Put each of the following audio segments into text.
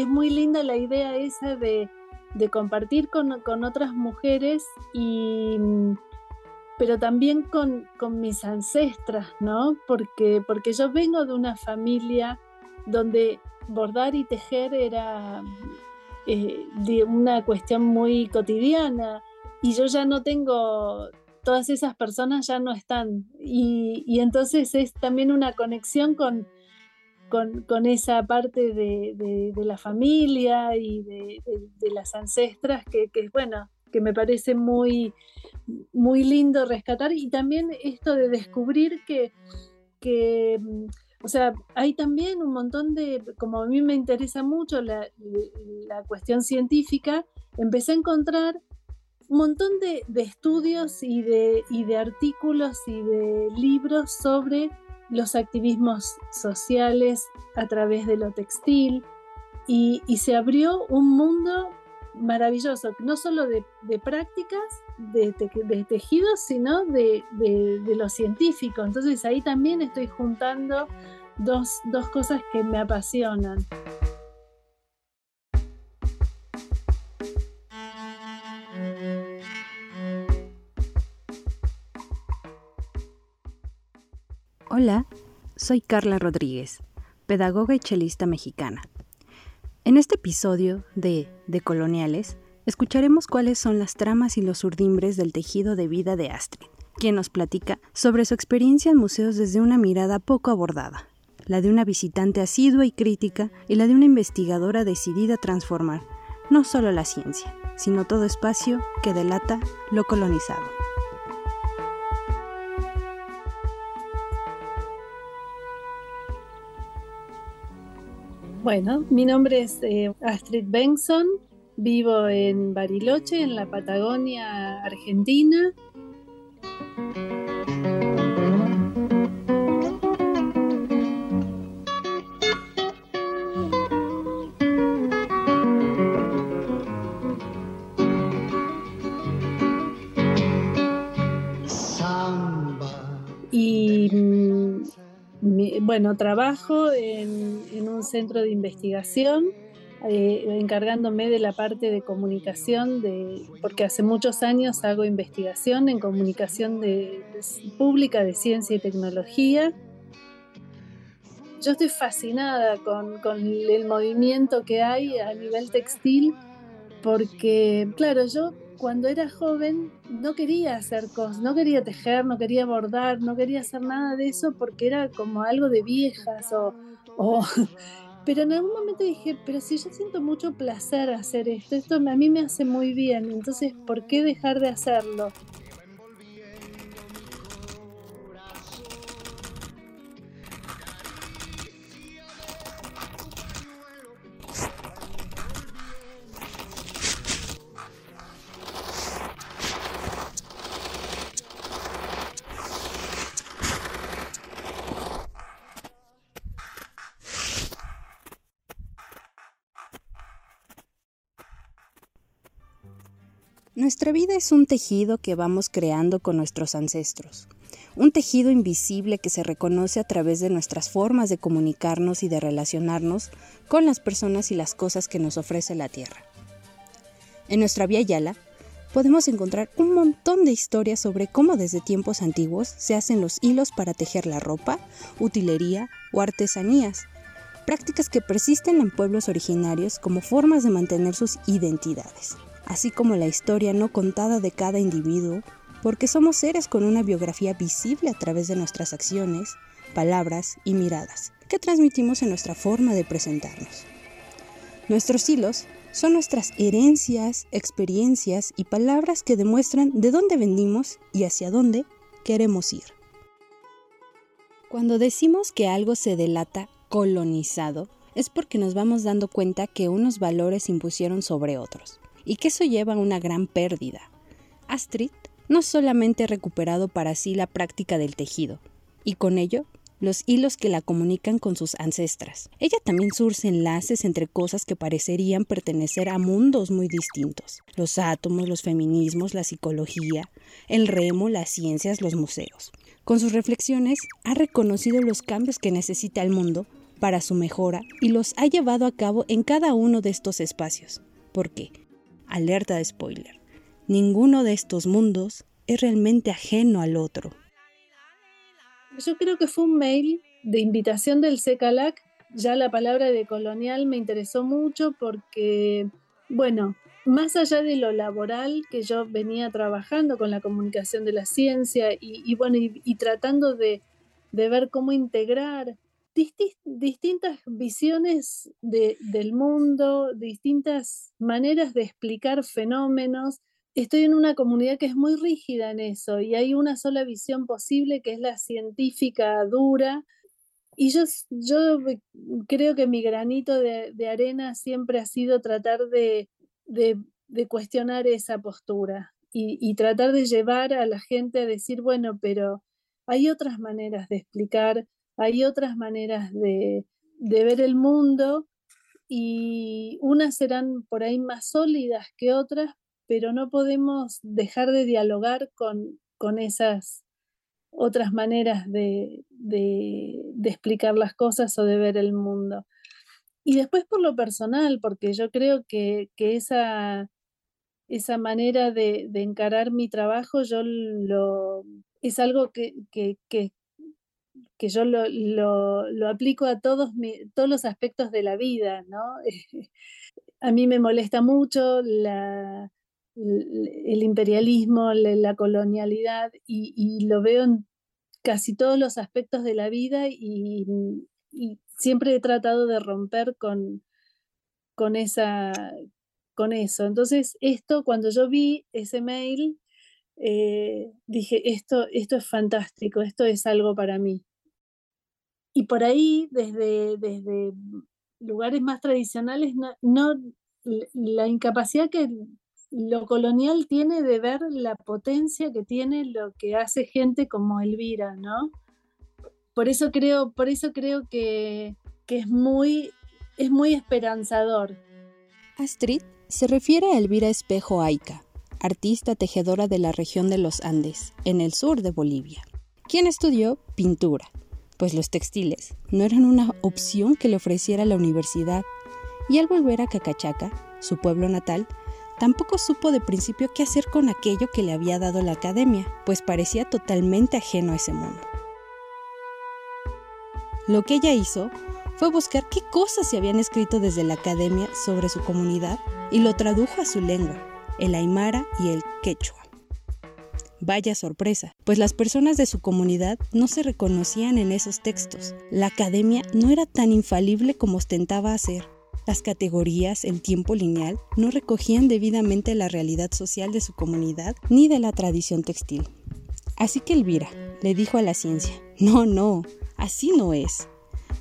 es muy linda la idea esa de, compartir con, otras mujeres y pero también con, mis ancestras, ¿no? Porque, porque yo vengo de una familia donde bordar y tejer era eh, de una cuestión muy cotidiana y yo ya no tengo, todas esas personas ya no están y, entonces es también una conexión con, con, esa parte de, la familia y de, las ancestras que, que, bueno, que me parece muy, muy lindo rescatar. Y también esto de descubrir que, que o sea, hay también un montón de, como a mí me interesa mucho la, cuestión científica, empecé a encontrar un montón de, estudios y de, de artículos y de libros sobre los activismos sociales a través de lo textil y, se abrió un mundo maravilloso, no solo de, prácticas de, tejidos, sino de, lo científico. Entonces ahí también estoy juntando dos, cosas que me apasionan. Hola, soy Carla Rodríguez, pedagoga y chelista mexicana. En este episodio de De Coloniales, escucharemos cuáles son las tramas y los urdimbres del tejido de vida de Astrid, quien nos platica sobre su experiencia en museos desde una mirada poco abordada, la de una visitante asidua y crítica y la de una investigadora decidida a transformar no solo la ciencia, sino todo espacio que delata lo colonizado. Bueno, mi nombre es eh, Astrid Benson, vivo en Bariloche, en la Patagonia, Argentina. Bueno, trabajo en, un centro de investigación, eh, encargándome de la parte de comunicación, de, porque hace muchos años hago investigación en comunicación de, pública de ciencia y tecnología. Yo estoy fascinada con, con el movimiento que hay a nivel textil, porque, claro, yo cuando era joven no quería hacer cosas, no quería tejer, no quería bordar, no quería hacer nada de eso porque era como algo de viejas o, pero en algún momento dije, pero si yo siento mucho placer hacer esto, esto a mí me hace muy bien, entonces ¿por qué dejar de hacerlo? Nuestra vida es un tejido que vamos creando con nuestros ancestros, un tejido invisible que se reconoce a través de nuestras formas de comunicarnos y de relacionarnos con las personas y las cosas que nos ofrece la Tierra. En nuestra Vía Yala podemos encontrar un montón de historias sobre cómo desde tiempos antiguos se hacen los hilos para tejer la ropa, utilería o artesanías, prácticas que persisten en pueblos originarios como formas de mantener sus identidades así como la historia no contada de cada individuo, porque somos seres con una biografía visible a través de nuestras acciones, palabras y miradas, que transmitimos en nuestra forma de presentarnos. Nuestros hilos son nuestras herencias, experiencias y palabras que demuestran de dónde venimos y hacia dónde queremos ir. Cuando decimos que algo se delata colonizado, es porque nos vamos dando cuenta que unos valores impusieron sobre otros y que eso lleva a una gran pérdida. Astrid no solamente ha recuperado para sí la práctica del tejido, y con ello los hilos que la comunican con sus ancestras. Ella también surce enlaces entre cosas que parecerían pertenecer a mundos muy distintos. Los átomos, los feminismos, la psicología, el remo, las ciencias, los museos. Con sus reflexiones ha reconocido los cambios que necesita el mundo para su mejora y los ha llevado a cabo en cada uno de estos espacios. Porque, alerta de spoiler, ninguno de estos mundos es realmente ajeno al otro. Yo creo que fue un mail de invitación del CECALAC. Ya la palabra de colonial me interesó mucho porque, bueno, más allá de lo laboral que yo venía trabajando con la comunicación de la ciencia y, bueno, y, tratando de, ver cómo integrar distintas visiones del mundo, distintas maneras de explicar fenómenos. Estoy en una comunidad que es muy rígida en eso y hay una sola visión posible que es la científica dura. Y yo, creo que mi granito de arena siempre ha sido tratar de, cuestionar esa postura y, tratar de llevar a la gente a decir, bueno, pero hay otras maneras de explicar, hay otras maneras de, ver el mundo y unas serán por ahí más sólidas que otras, pero no podemos dejar de dialogar con, con esas otras maneras de, explicar las cosas o de ver el mundo. Y después por lo personal, porque yo creo que, esa, esa manera de, encarar mi trabajo, yo lo, es algo que, que, yo lo, lo, aplico a todos, todos los aspectos de la vida, ¿no? a mí me molesta mucho la, el imperialismo, la, colonialidad, y, lo veo en casi todos los aspectos de la vida y, y siempre he tratado de romper con, con, esa, con eso. Entonces, esto, cuando yo vi ese mail, eh, dije, esto, esto es fantástico, esto es algo para mí. Y por ahí, desde, desde lugares más tradicionales, no, la incapacidad que lo colonial tiene de ver la potencia que tiene lo que hace gente como Elvira, ¿no? por eso creo, por eso creo que, es, muy, es muy esperanzador. Astrid se refiere a Elvira Espejo Aica, artista tejedora de la región de los Andes, en el sur de Bolivia, quien estudió pintura, pues los textiles. No eran una opción que le ofreciera la universidad, y al volver a Cacachaca, su pueblo natal, tampoco supo de principio qué hacer con aquello que le había dado la academia, pues parecía totalmente ajeno a ese mundo. Lo que ella hizo fue buscar qué cosas se habían escrito desde la academia sobre su comunidad y lo tradujo a su lengua, el aymara y el quechua. Vaya sorpresa, pues las personas de su comunidad no se reconocían en esos textos. La academia no era tan infalible como ostentaba hacer. Las categorías en tiempo lineal no recogían debidamente la realidad social de su comunidad ni de la tradición textil. Así que Elvira le dijo a la ciencia, no, no, Así no es.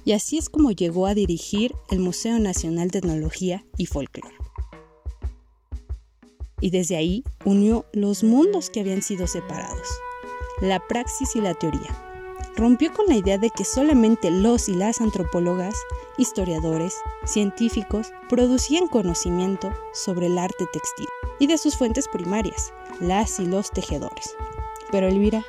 Y así es como llegó a dirigir el Museo Nacional de Etnología y Folklore. Y desde ahí unió los mundos que habían sido separados, la praxis y la teoría. Rompió con la idea de que solamente los y las antropólogas, historiadores, científicos producían conocimiento sobre el arte textil y de sus fuentes primarias, las y los tejedores. Pero Elvira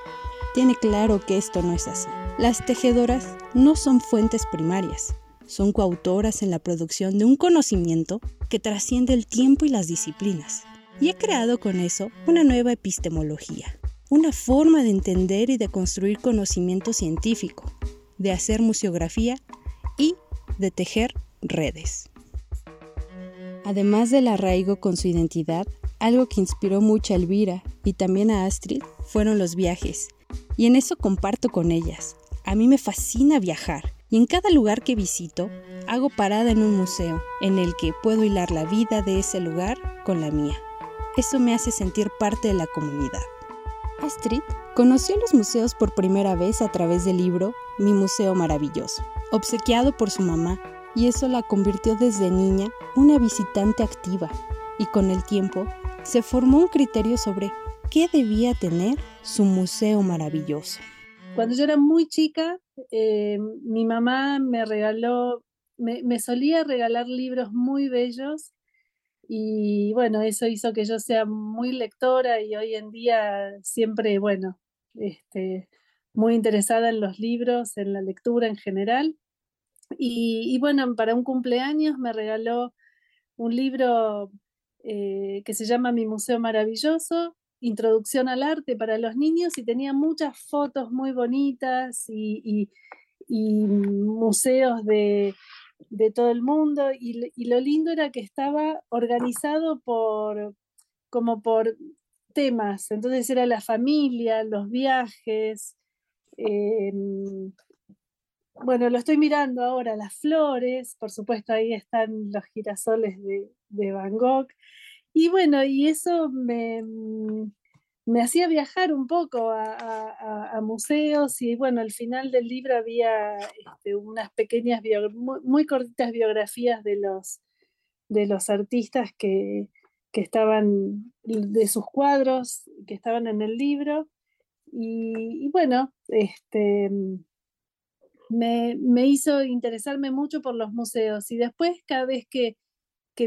tiene claro que esto no es así. Las tejedoras no son fuentes primarias, son coautoras en la producción de un conocimiento que trasciende el tiempo y las disciplinas. Y ha creado con eso una nueva epistemología, una forma de entender y de construir conocimiento científico, de hacer museografía y de tejer redes. Además del arraigo con su identidad, algo que inspiró mucho a Elvira y también a Astrid fueron los viajes, y en eso comparto con ellas, a mí me fascina viajar y en cada lugar que visito hago parada en un museo en el que puedo hilar la vida de ese lugar con la mía. Eso me hace sentir parte de la comunidad. Astrid conoció los museos por primera vez a través del libro Mi Museo Maravilloso, obsequiado por su mamá, y eso la convirtió desde niña una visitante activa, y con el tiempo se formó un criterio sobre qué debía tener su museo maravilloso. Cuando yo era muy chica, eh, mi mamá me regaló, me, solía regalar libros muy bellos y bueno, eso hizo que yo sea muy lectora y hoy en día siempre, bueno, este, muy interesada en los libros, en la lectura en general. Y, bueno, para un cumpleaños me regaló un libro eh, que se llama Mi Museo Maravilloso, Introducción al Arte para los Niños, y tenía muchas fotos muy bonitas y, museos de, todo el mundo. Y, y, lo lindo era que estaba organizado por, como por temas. Entonces era la familia, los viajes. Em, bueno, lo estoy mirando ahora, las flores, por supuesto ahí están los girasoles de, Van Gogh. Y bueno, y eso me, me hacía viajar un poco a, museos y bueno, al final del libro había este, unas pequeñas, muy, muy, cortitas biografías de los, de los artistas que, que estaban, de sus cuadros que estaban en el libro. Y, bueno, este, me, hizo interesarme mucho por los museos. Y después, cada vez que,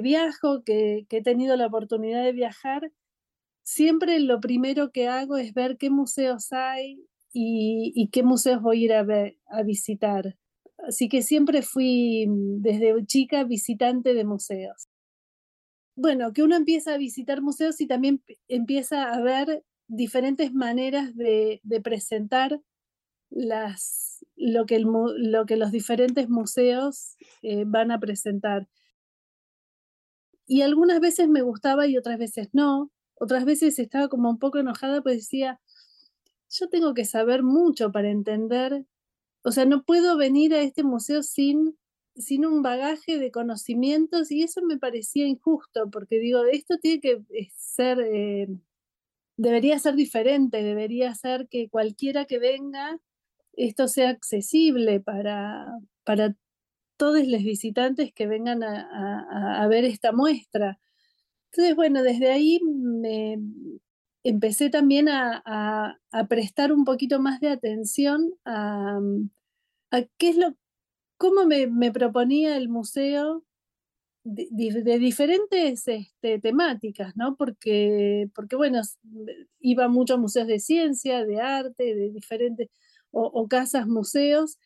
viajo, que, he tenido la oportunidad de viajar, siempre lo primero que hago es ver qué museos hay y, qué museos voy a ir a, visitar. Así que siempre fui desde chica visitante de museos bueno, que uno empieza a visitar museos y también empieza a ver diferentes maneras de, presentar las, lo, que lo que los diferentes museos eh, van a presentar. Y algunas veces me gustaba y otras veces no. Otras veces estaba como un poco enojada, pues decía, yo tengo que saber mucho para entender, o sea, no puedo venir a este museo sin sin un bagaje de conocimientos y eso me parecía injusto, porque digo, esto tiene que eh, ser, eh, debería ser diferente, debería ser que cualquiera que venga, esto sea accesible para, para todos los visitantes que vengan a, ver esta muestra. Entonces, bueno, desde ahí me empecé también a, prestar un poquito más de atención a, qué es lo cómo me, proponía el museo de, diferentes este, temáticas, ¿no? Porque, porque, bueno, iba mucho a museos de ciencia, de arte, de diferentes, o, casas, museos,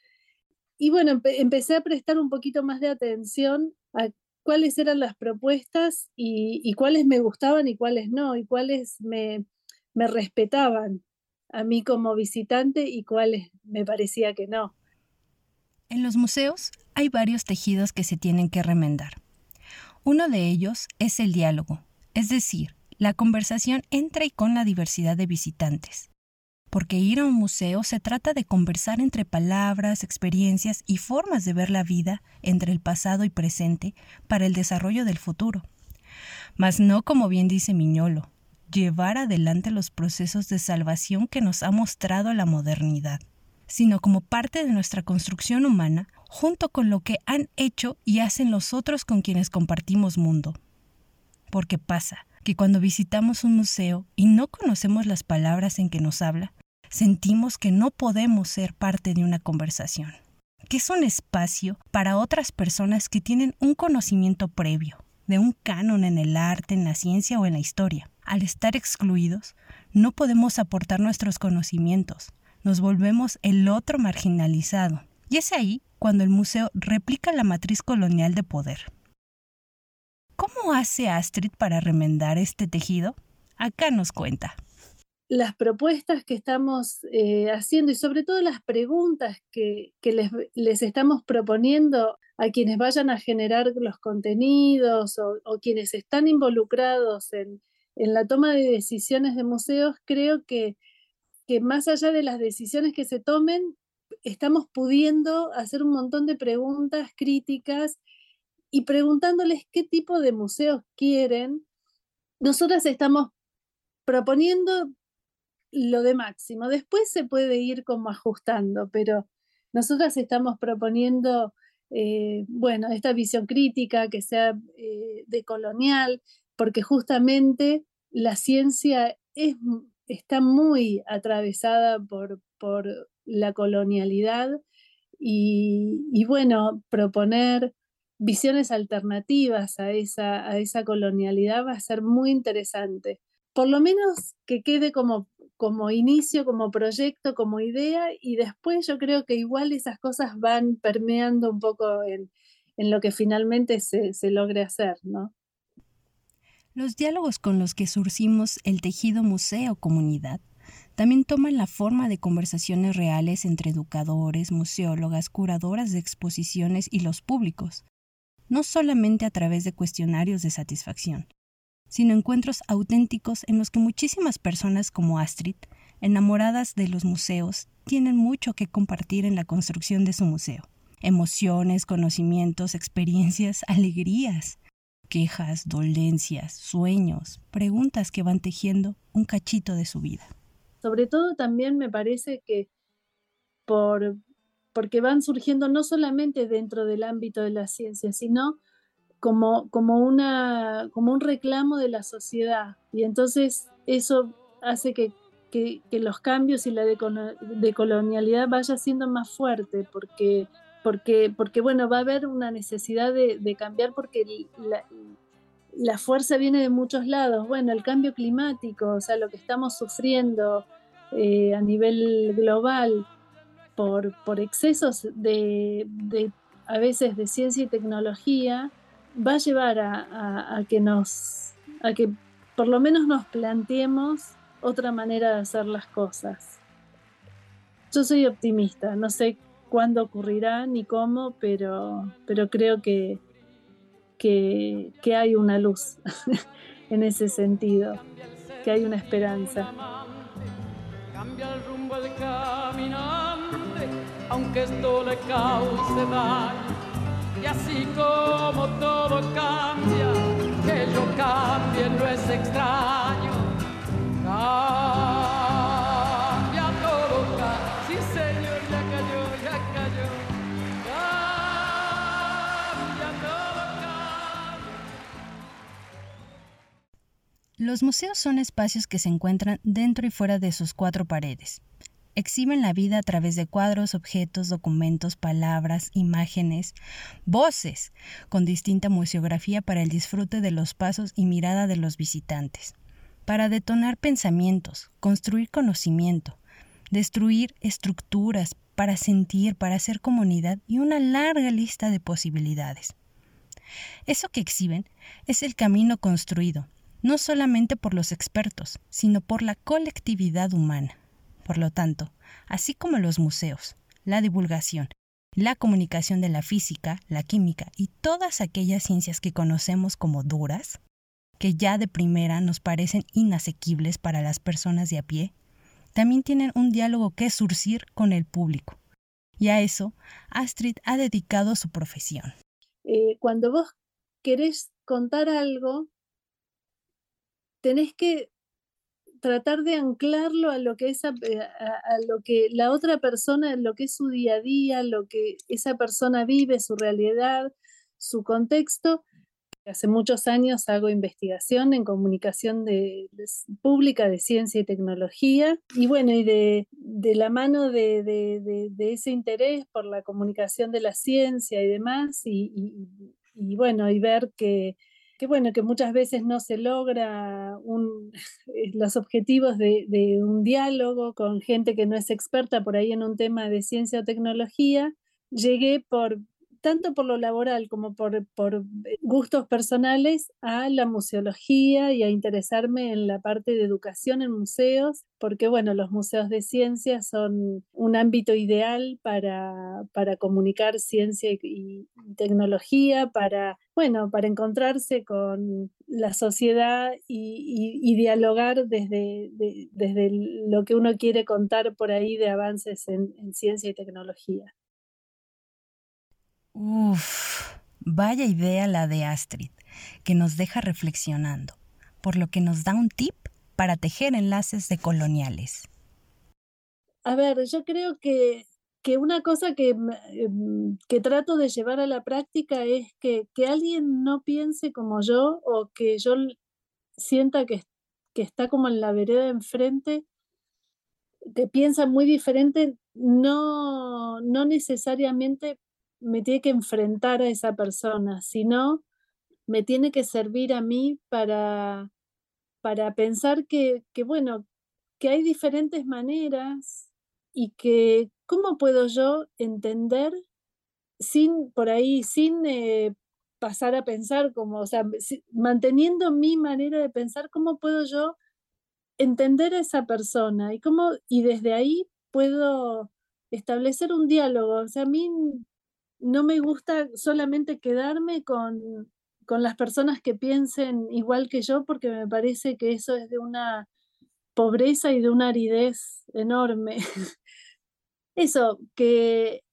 y bueno, empecé a prestar un poquito más de atención a cuáles eran las propuestas y, cuáles me gustaban y cuáles no, y cuáles me, me respetaban a mí como visitante y cuáles me parecía que no. En los museos hay varios tejidos que se tienen que remendar. Uno de ellos es el diálogo, es decir, la conversación entre y con la diversidad de visitantes. Porque ir a un museo se trata de conversar entre palabras, experiencias y formas de ver la vida entre el pasado y presente para el desarrollo del futuro. Mas no como bien dice Miñolo, llevar adelante los procesos de salvación que nos ha mostrado la modernidad sino como parte de nuestra construcción humana, junto con lo que han hecho y hacen los otros con quienes compartimos mundo. Porque pasa que cuando visitamos un museo y no conocemos las palabras en que nos habla, sentimos que no podemos ser parte de una conversación, que es un espacio para otras personas que tienen un conocimiento previo, de un canon en el arte, en la ciencia o en la historia. Al estar excluidos, no podemos aportar nuestros conocimientos, nos volvemos el otro marginalizado. Y es ahí cuando el museo replica la matriz colonial de poder. ¿Cómo hace Astrid para remendar este tejido? Acá nos cuenta. Las propuestas que estamos eh, haciendo y sobre todo las preguntas que, les, estamos proponiendo a quienes vayan a generar los contenidos o, quienes están involucrados en, en la toma de decisiones de museos, creo que que más allá de las decisiones que se tomen, estamos pudiendo hacer un montón de preguntas críticas y preguntándoles qué tipo de museos quieren. Nosotras estamos proponiendo lo de máximo. Después se puede ir como ajustando, pero nosotras estamos proponiendo, eh, bueno, esta visión crítica que sea eh, decolonial, porque justamente la ciencia es está muy atravesada por, la colonialidad y, bueno, proponer visiones alternativas a esa, a esa colonialidad va a ser muy interesante. Por lo menos que quede como, como inicio, como proyecto, como idea, y después yo creo que igual esas cosas van permeando un poco en, lo que finalmente se, se logre hacer, ¿no? Los diálogos con los que surcimos el tejido museo-comunidad también toman la forma de conversaciones reales entre educadores, museólogas, curadoras de exposiciones y los públicos, no solamente a través de cuestionarios de satisfacción, sino encuentros auténticos en los que muchísimas personas como Astrid, enamoradas de los museos, tienen mucho que compartir en la construcción de su museo. Emociones, conocimientos, experiencias, alegrías, quejas, dolencias, sueños, preguntas que van tejiendo un cachito de su vida. Sobre todo también me parece que por, porque van surgiendo no solamente dentro del ámbito de la ciencia, sino como, como, una, como un reclamo de la sociedad. Y entonces eso hace que, que, los cambios y la decolonialidad vaya siendo más fuerte, porque porque, porque bueno, va a haber una necesidad de, cambiar porque la, fuerza viene de muchos lados. Bueno, el cambio climático, o sea, lo que estamos sufriendo eh, a nivel global por, por excesos de, a veces de ciencia y tecnología, va a llevar a, que nos, a que por lo menos nos planteemos otra manera de hacer las cosas. Yo soy optimista, no sé cuándo ocurrirá ni cómo, pero, pero creo que, que, que hay una luz en ese sentido, que hay una esperanza. Cambia el rumbo del caminante, aunque esto le cause daño. Y así como todo cambia, que yo cambie no es extraño. Los museos son espacios que se encuentran dentro y fuera de sus cuatro paredes. Exhiben la vida a través de cuadros, objetos, documentos, palabras, imágenes, voces, con distinta museografía para el disfrute de los pasos y mirada de los visitantes, para detonar pensamientos, construir conocimiento, destruir estructuras, para sentir, para hacer comunidad y una larga lista de posibilidades. Eso que exhiben es el camino construido, no solamente por los expertos, sino por la colectividad humana. Por lo tanto, así como los museos, la divulgación, la comunicación de la física, la química y todas aquellas ciencias que conocemos como duras, que ya de primera nos parecen inasequibles para las personas de a pie, también tienen un diálogo que surcir con el público. Y a eso Astrid ha dedicado su profesión. Eh, cuando vos querés contar algo, tenés que tratar de anclarlo a lo que esa, eh, a, lo que la otra persona, lo que es su día a día, lo que esa persona vive, su realidad, su contexto. Hace muchos años hago investigación en comunicación de, pública de ciencia y tecnología y bueno, y de, la mano de, ese interés por la comunicación de la ciencia y demás, y bueno, y ver que, que bueno, que muchas veces no se logra eh, los objetivos de, de, un diálogo con gente que no es experta por ahí en un tema de ciencia o tecnología, llegué por tanto por lo laboral como por, por, gustos personales a la museología y a interesarme en la parte de educación en museos, porque bueno, los museos de ciencia son un ámbito ideal para, para comunicar ciencia y, tecnología, para, bueno, para encontrarse con la sociedad y, dialogar desde, desde lo que uno quiere contar por ahí de avances en ciencia y tecnología. Uf, vaya idea la de Astrid, que nos deja reflexionando, por lo que nos da un tip para tejer enlaces de coloniales. A ver, yo creo que, que una cosa que, em, que, trato de llevar a la práctica es que, que, alguien no piense como yo o que yo sienta que, que está como en la vereda enfrente, que piensa muy diferente, no, no necesariamente me tiene que enfrentar a esa persona, sino me tiene que servir a mí para, para pensar que, bueno, que hay diferentes maneras y que cómo puedo yo entender sin, por ahí, sin eh, pasar a pensar como, o sea, manteniendo mi manera de pensar, cómo puedo yo entender a esa persona y cómo, y desde ahí puedo establecer un diálogo. O sea, a mí no me gusta solamente quedarme con, con las personas que piensen igual que yo, porque me parece que eso es de una pobreza y de una aridez enorme. Eso, que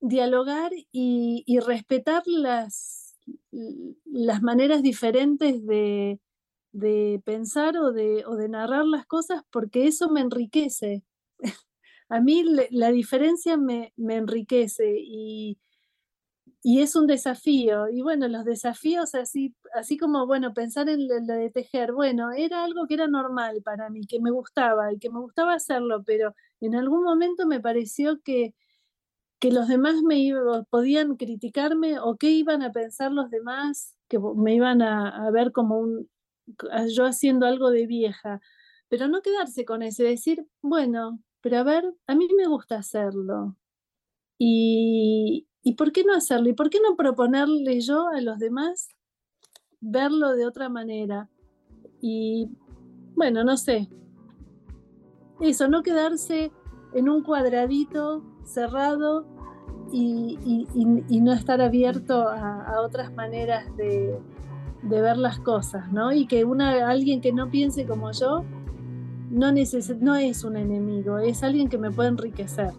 dialogar y, respetar las, las maneras diferentes de, pensar o de, o de narrar las cosas, porque eso me enriquece. A mí la diferencia me, me enriquece y, y es un desafío. Y bueno, los desafíos, así, así como, bueno, pensar en lo de tejer, bueno, era algo que era normal para mí, que me gustaba y que me gustaba hacerlo, pero en algún momento me pareció que, que los demás me podían criticarme o qué iban a pensar los demás, que me iban a, a ver como un, yo haciendo algo de vieja, pero no quedarse con ese, decir, bueno, pero a ver, a mí me gusta hacerlo. Y, ¿Y por qué no hacerlo? ¿Y por qué no proponerle yo a los demás verlo de otra manera? Y bueno, no sé. Eso, no quedarse en un cuadradito cerrado y, no estar abierto a, otras maneras de, ver las cosas, ¿no? Y que una, alguien que no piense como yo no, no es un enemigo, es alguien que me puede enriquecer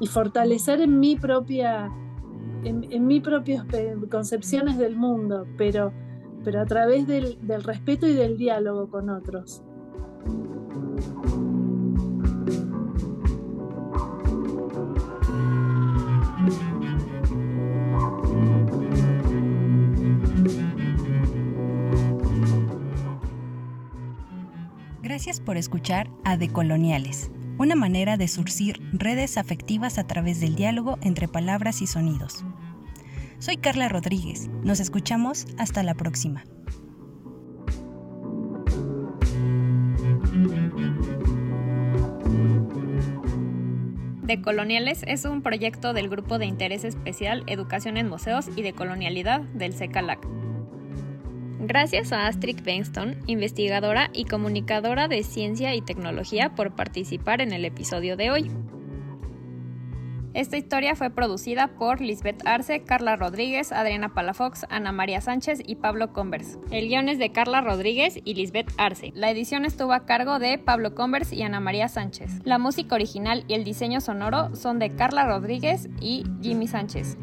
y fortalecer en mi propia en, mis propias concepciones del mundo, pero, pero a través del, del respeto y del diálogo con otros. Gracias por escuchar a Decoloniales una manera de surcir redes afectivas a través del diálogo entre palabras y sonidos. Soy Carla Rodríguez, nos escuchamos hasta la próxima. Decoloniales es un proyecto del Grupo de Interés Especial Educación en Museos y de Colonialidad del CECALAC. Gracias a Astrid Benston, investigadora y comunicadora de ciencia y tecnología, por participar en el episodio de hoy. Esta historia fue producida por Lisbeth Arce, Carla Rodríguez, Adriana Palafox, Ana María Sánchez y Pablo Convers. El guion es de Carla Rodríguez y Lisbeth Arce. La edición estuvo a cargo de Pablo Convers y Ana María Sánchez. La música original y el diseño sonoro son de Carla Rodríguez y Jimmy Sánchez.